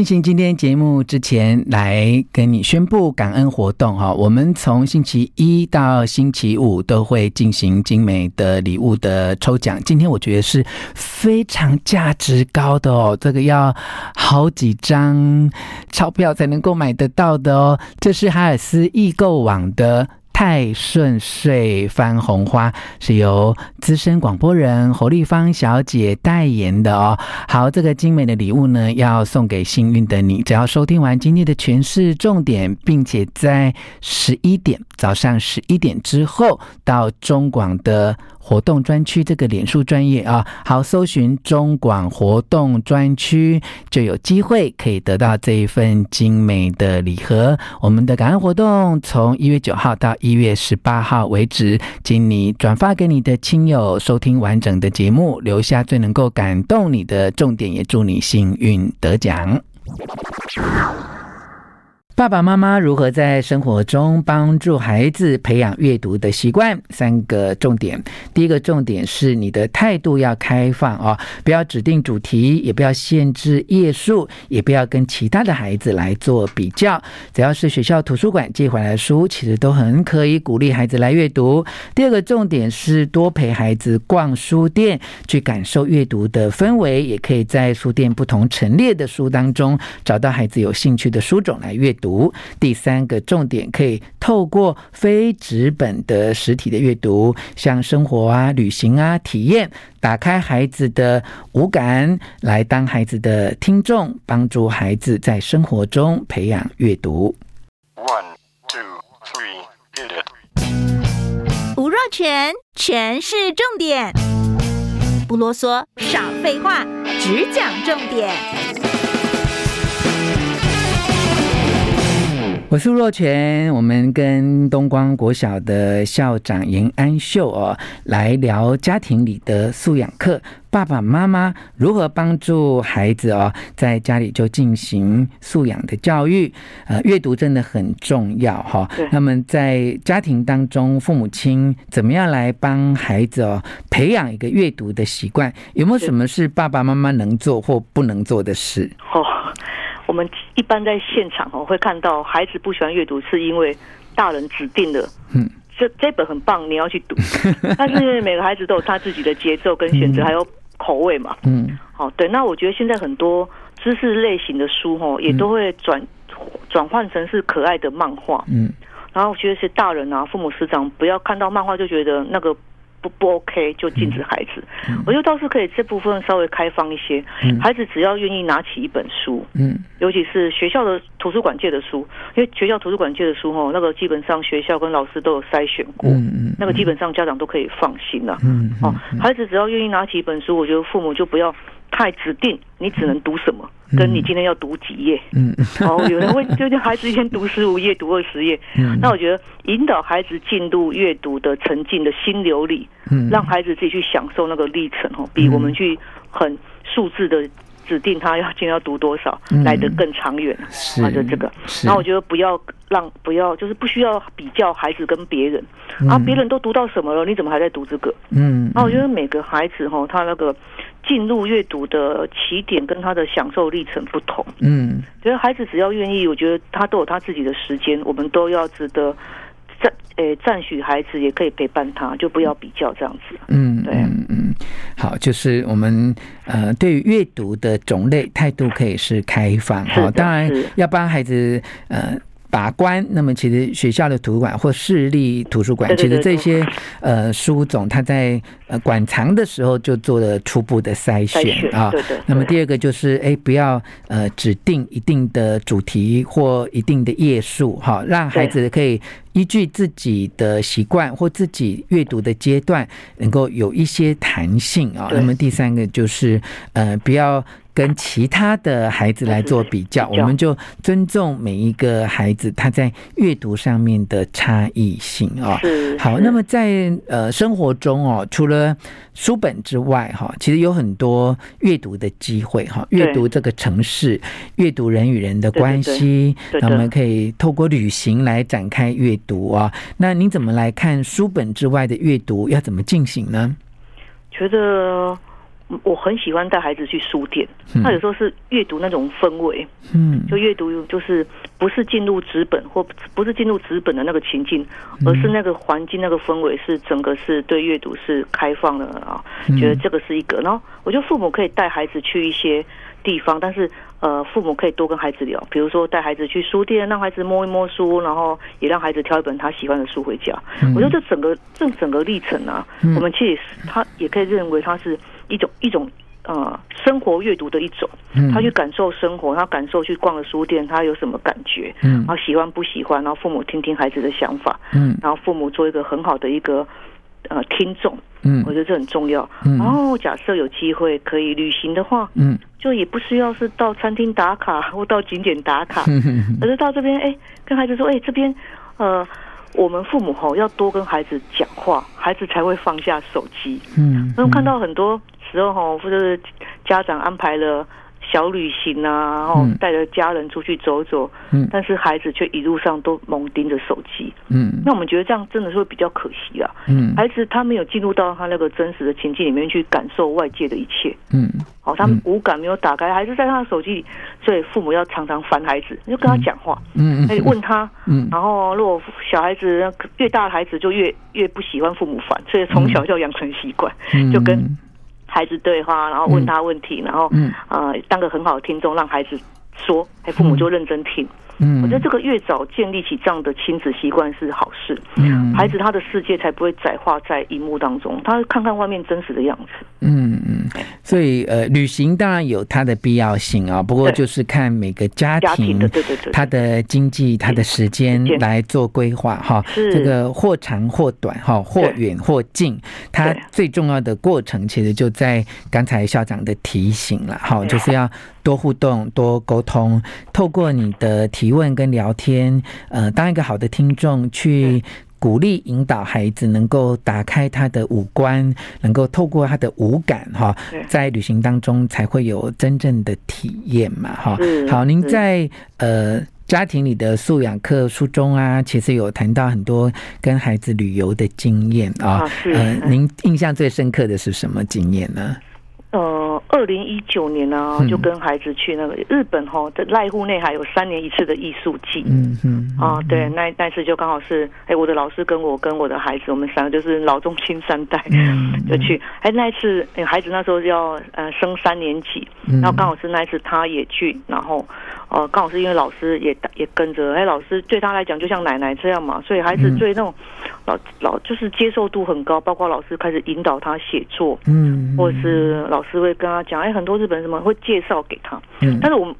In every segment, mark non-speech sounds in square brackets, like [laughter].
进行今天节目之前，来跟你宣布感恩活动哈。我们从星期一到星期五都会进行精美的礼物的抽奖。今天我觉得是非常价值高的哦，这个要好几张钞票才能够买得到的哦。这是哈尔斯易购网的。泰顺遂翻红花是由资深广播人侯丽芳小姐代言的哦。好，这个精美的礼物呢，要送给幸运的你。只要收听完今天的全市重点，并且在十一点早上十一点之后到中广的。活动专区这个脸书专业啊，好，搜寻中广活动专区就有机会可以得到这一份精美的礼盒。我们的感恩活动从一月九号到一月十八号为止，请你转发给你的亲友收听完整的节目，留下最能够感动你的重点，也祝你幸运得奖。爸爸妈妈如何在生活中帮助孩子培养阅读的习惯？三个重点。第一个重点是你的态度要开放哦，不要指定主题，也不要限制页数，也不要跟其他的孩子来做比较。只要是学校图书馆借回来的书，其实都很可以鼓励孩子来阅读。第二个重点是多陪孩子逛书店，去感受阅读的氛围，也可以在书店不同陈列的书当中找到孩子有兴趣的书种来阅读。读第三个重点，可以透过非纸本的实体的阅读，像生活啊、旅行啊、体验，打开孩子的五感，来当孩子的听众，帮助孩子在生活中培养阅读。One, two, three, hit it. 吴若全，全是重点，不啰嗦，少废话，只讲重点。我是若泉，我们跟东光国小的校长严安秀哦，来聊家庭里的素养课。爸爸妈妈如何帮助孩子哦，在家里就进行素养的教育？呃，阅读真的很重要哈。那么在家庭当中，父母亲怎么样来帮孩子哦培养一个阅读的习惯？有没有什么是爸爸妈妈能做或不能做的事？哦。我们一般在现场哦，会看到孩子不喜欢阅读，是因为大人指定的，嗯，这这本很棒，你要去读。[laughs] 但是每个孩子都有他自己的节奏跟选择，还有口味嘛，嗯，好，对。那我觉得现在很多知识类型的书哦，也都会转转换成是可爱的漫画，嗯，然后我觉得是大人啊，父母师长不要看到漫画就觉得那个。不不 OK 就禁止孩子，嗯、我觉得倒是可以这部分稍微开放一些。嗯、孩子只要愿意拿起一本书，嗯，尤其是学校的图书馆借的书，因为学校图书馆借的书哈，那个基本上学校跟老师都有筛选过，嗯嗯，那个基本上家长都可以放心了，嗯，哦，孩子只要愿意拿起一本书，我觉得父母就不要太指定你只能读什么。跟你今天要读几页，嗯，哦，有人会就叫孩子一天读十五页，读二十页，嗯，那我觉得引导孩子进入阅读的沉浸的心流里，嗯，让孩子自己去享受那个历程，哦，比我们去很数字的指定他要今天要读多少来得更长远，是啊，就这个，那我觉得不要让不要就是不需要比较孩子跟别人，啊，别人都读到什么了，你怎么还在读这个？嗯，那我觉得每个孩子哈，他那个。进入阅读的起点跟他的享受历程不同，嗯，觉得孩子只要愿意，我觉得他都有他自己的时间，我们都要值得赞，诶赞许孩子，也可以陪伴他，就不要比较这样子，嗯，对，嗯嗯，好，就是我们呃对于阅读的种类态度可以是开放，好，当然要帮孩子呃。把关，那么其实学校的图书馆或市立图书馆，其实这些呃书种，它在呃馆藏的时候就做了初步的筛选啊。对对。那么第二个就是，哎，不要呃指定一定的主题或一定的页数，哈，让孩子可以依据自己的习惯或自己阅读的阶段，能够有一些弹性啊。那么第三个就是，呃，不要。跟其他的孩子来做比较，我们就尊重每一个孩子他在阅读上面的差异性啊。好，那么在呃生活中哦，除了书本之外哈，其实有很多阅读的机会哈。阅读这个城市，阅读人与人的关系，那我们可以透过旅行来展开阅读啊。那您怎么来看书本之外的阅读要怎么进行呢？觉得。我很喜欢带孩子去书店，他有时候是阅读那种氛围，嗯，就阅读就是不是进入纸本或不是进入纸本的那个情境，而是那个环境那个氛围是整个是对阅读是开放的啊，觉得这个是一个。然后我觉得父母可以带孩子去一些地方，但是呃，父母可以多跟孩子聊，比如说带孩子去书店，让孩子摸一摸书，然后也让孩子挑一本他喜欢的书回家。我觉得这整个这整个历程啊，我们其实他也可以认为他是。一种一种呃生活阅读的一种，他去感受生活，他感受去逛了书店，他有什么感觉，嗯，然后喜欢不喜欢，然后父母听听孩子的想法，嗯，然后父母做一个很好的一个呃听众，嗯，我觉得这很重要。然后假设有机会可以旅行的话，嗯，就也不需要是到餐厅打卡 [laughs] 或到景点打卡，[laughs] 而是到这边哎，跟孩子说哎，这边呃。我们父母吼要多跟孩子讲话，孩子才会放下手机。嗯，我看到很多时候哈，或者是家长安排了。小旅行啊，然后带着家人出去走走，嗯，但是孩子却一路上都猛盯着手机，嗯，那我们觉得这样真的是会比较可惜啊，嗯，孩子他没有进入到他那个真实的情境里面去感受外界的一切，嗯，好，他们五感没有打开，还是在他的手机里，所以父母要常常烦孩子，就跟他讲话，嗯，可以问他，嗯，然后如果小孩子越大的孩子就越越不喜欢父母烦，所以从小就要养成习惯，就跟。孩子对话，然后问他问题，嗯、然后呃，当个很好的听众，让孩子说，哎，父母就认真听。嗯，我觉得这个越早建立起这样的亲子习惯是好事。嗯，孩子他的世界才不会窄化在荧幕当中，他看看外面真实的样子。嗯嗯，所以呃，旅行当然有它的必要性啊，不过就是看每个家庭的对对对，他的经济、他的时间来做规划哈。是。这个或长或短哈，或远或近，它最重要的过程其实就在刚才校长的提醒了哈，就是要。多互动，多沟通，透过你的提问跟聊天，呃，当一个好的听众，去鼓励引导孩子，能够打开他的五官，能够透过他的五感，哈，在旅行当中才会有真正的体验嘛，哈。好，您在呃家庭里的素养课书中啊，其实有谈到很多跟孩子旅游的经验啊，呃，您印象最深刻的是什么经验呢？呃，二零一九年呢、啊，就跟孩子去那个日本哈的濑户内海有三年一次的艺术季。嗯嗯啊，对，那那次就刚好是，哎，我的老师跟我跟我的孩子，我们三个就是老中青三代，就去。哎，那一次，哎，孩子那时候要呃升三年级，然后刚好是那一次他也去，然后呃刚好是因为老师也也跟着，哎，老师对他来讲就像奶奶这样嘛，所以孩子对那种老老就是接受度很高，包括老师开始引导他写作，嗯，或者是老。师会跟他讲，哎，很多日本人什么会介绍给他，嗯，但是我们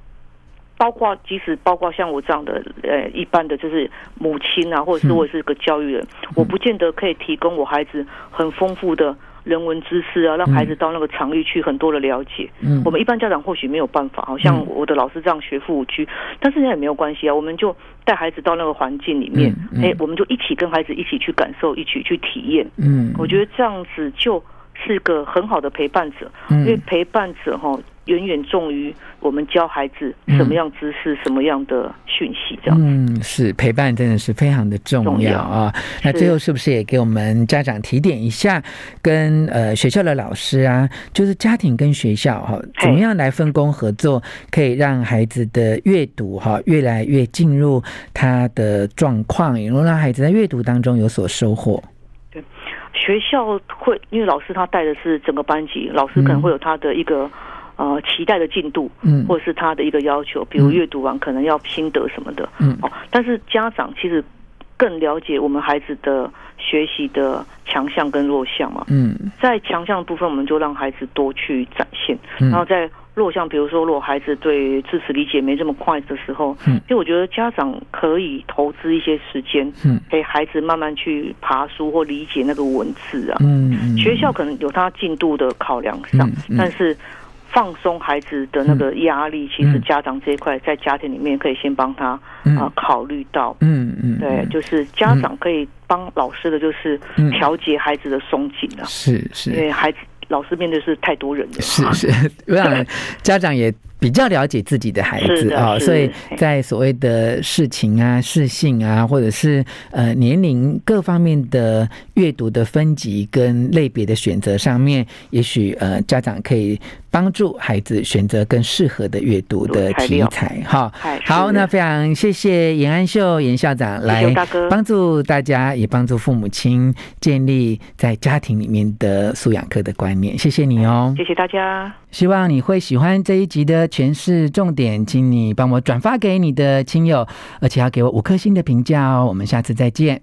包括即使包括像我这样的呃一般的就是母亲啊，或者是我是个教育人，嗯，我不见得可以提供我孩子很丰富的人文知识啊，让孩子到那个场域去很多的了解。嗯，我们一般家长或许没有办法，好像我的老师这样学富五居，但是那也没有关系啊，我们就带孩子到那个环境里面，哎，我们就一起跟孩子一起去感受，一起去体验。嗯，我觉得这样子就。是个很好的陪伴者，因为陪伴者哈远远重于我们教孩子什么样知识、什么样的讯息，这样。嗯，是陪伴真的是非常的重要啊。那最后是不是也给我们家长提点一下，跟呃学校的老师啊，就是家庭跟学校哈，怎么样来分工合作，可以让孩子的阅读哈越来越进入他的状况，也能让孩子在阅读当中有所收获。学校会，因为老师他带的是整个班级，老师可能会有他的一个呃期待的进度，嗯，或者是他的一个要求，比如阅读完可能要心得什么的，嗯，哦，但是家长其实更了解我们孩子的学习的强项跟弱项嘛，嗯，在强项的部分，我们就让孩子多去展现，然后在。弱项，比如说，如果孩子对字词理解没这么快的时候，嗯，因为我觉得家长可以投资一些时间，嗯，给孩子慢慢去爬书或理解那个文字啊，嗯，学校可能有他进度的考量上，但是放松孩子的那个压力，其实家长这一块在家庭里面可以先帮他啊考虑到，嗯嗯，对，就是家长可以帮老师的就是调节孩子的松紧啊，是是，因为孩子。老师面对是太多人了，是是，[laughs] 我想家长也比较了解自己的孩子啊，所以在所谓的事情啊、事性啊，或者是呃年龄各方面的阅读的分级跟类别的选择上面，也许呃家长可以帮助孩子选择更适合的阅读的题材哈。好，那非常谢谢严安秀严校长来帮助大家，也帮助父母亲建立在家庭里面的素养课的观念。谢谢你哦，谢谢大家。希望你会喜欢这一集的诠释重点，请你帮我转发给你的亲友，而且要给我五颗星的评价哦。我们下次再见。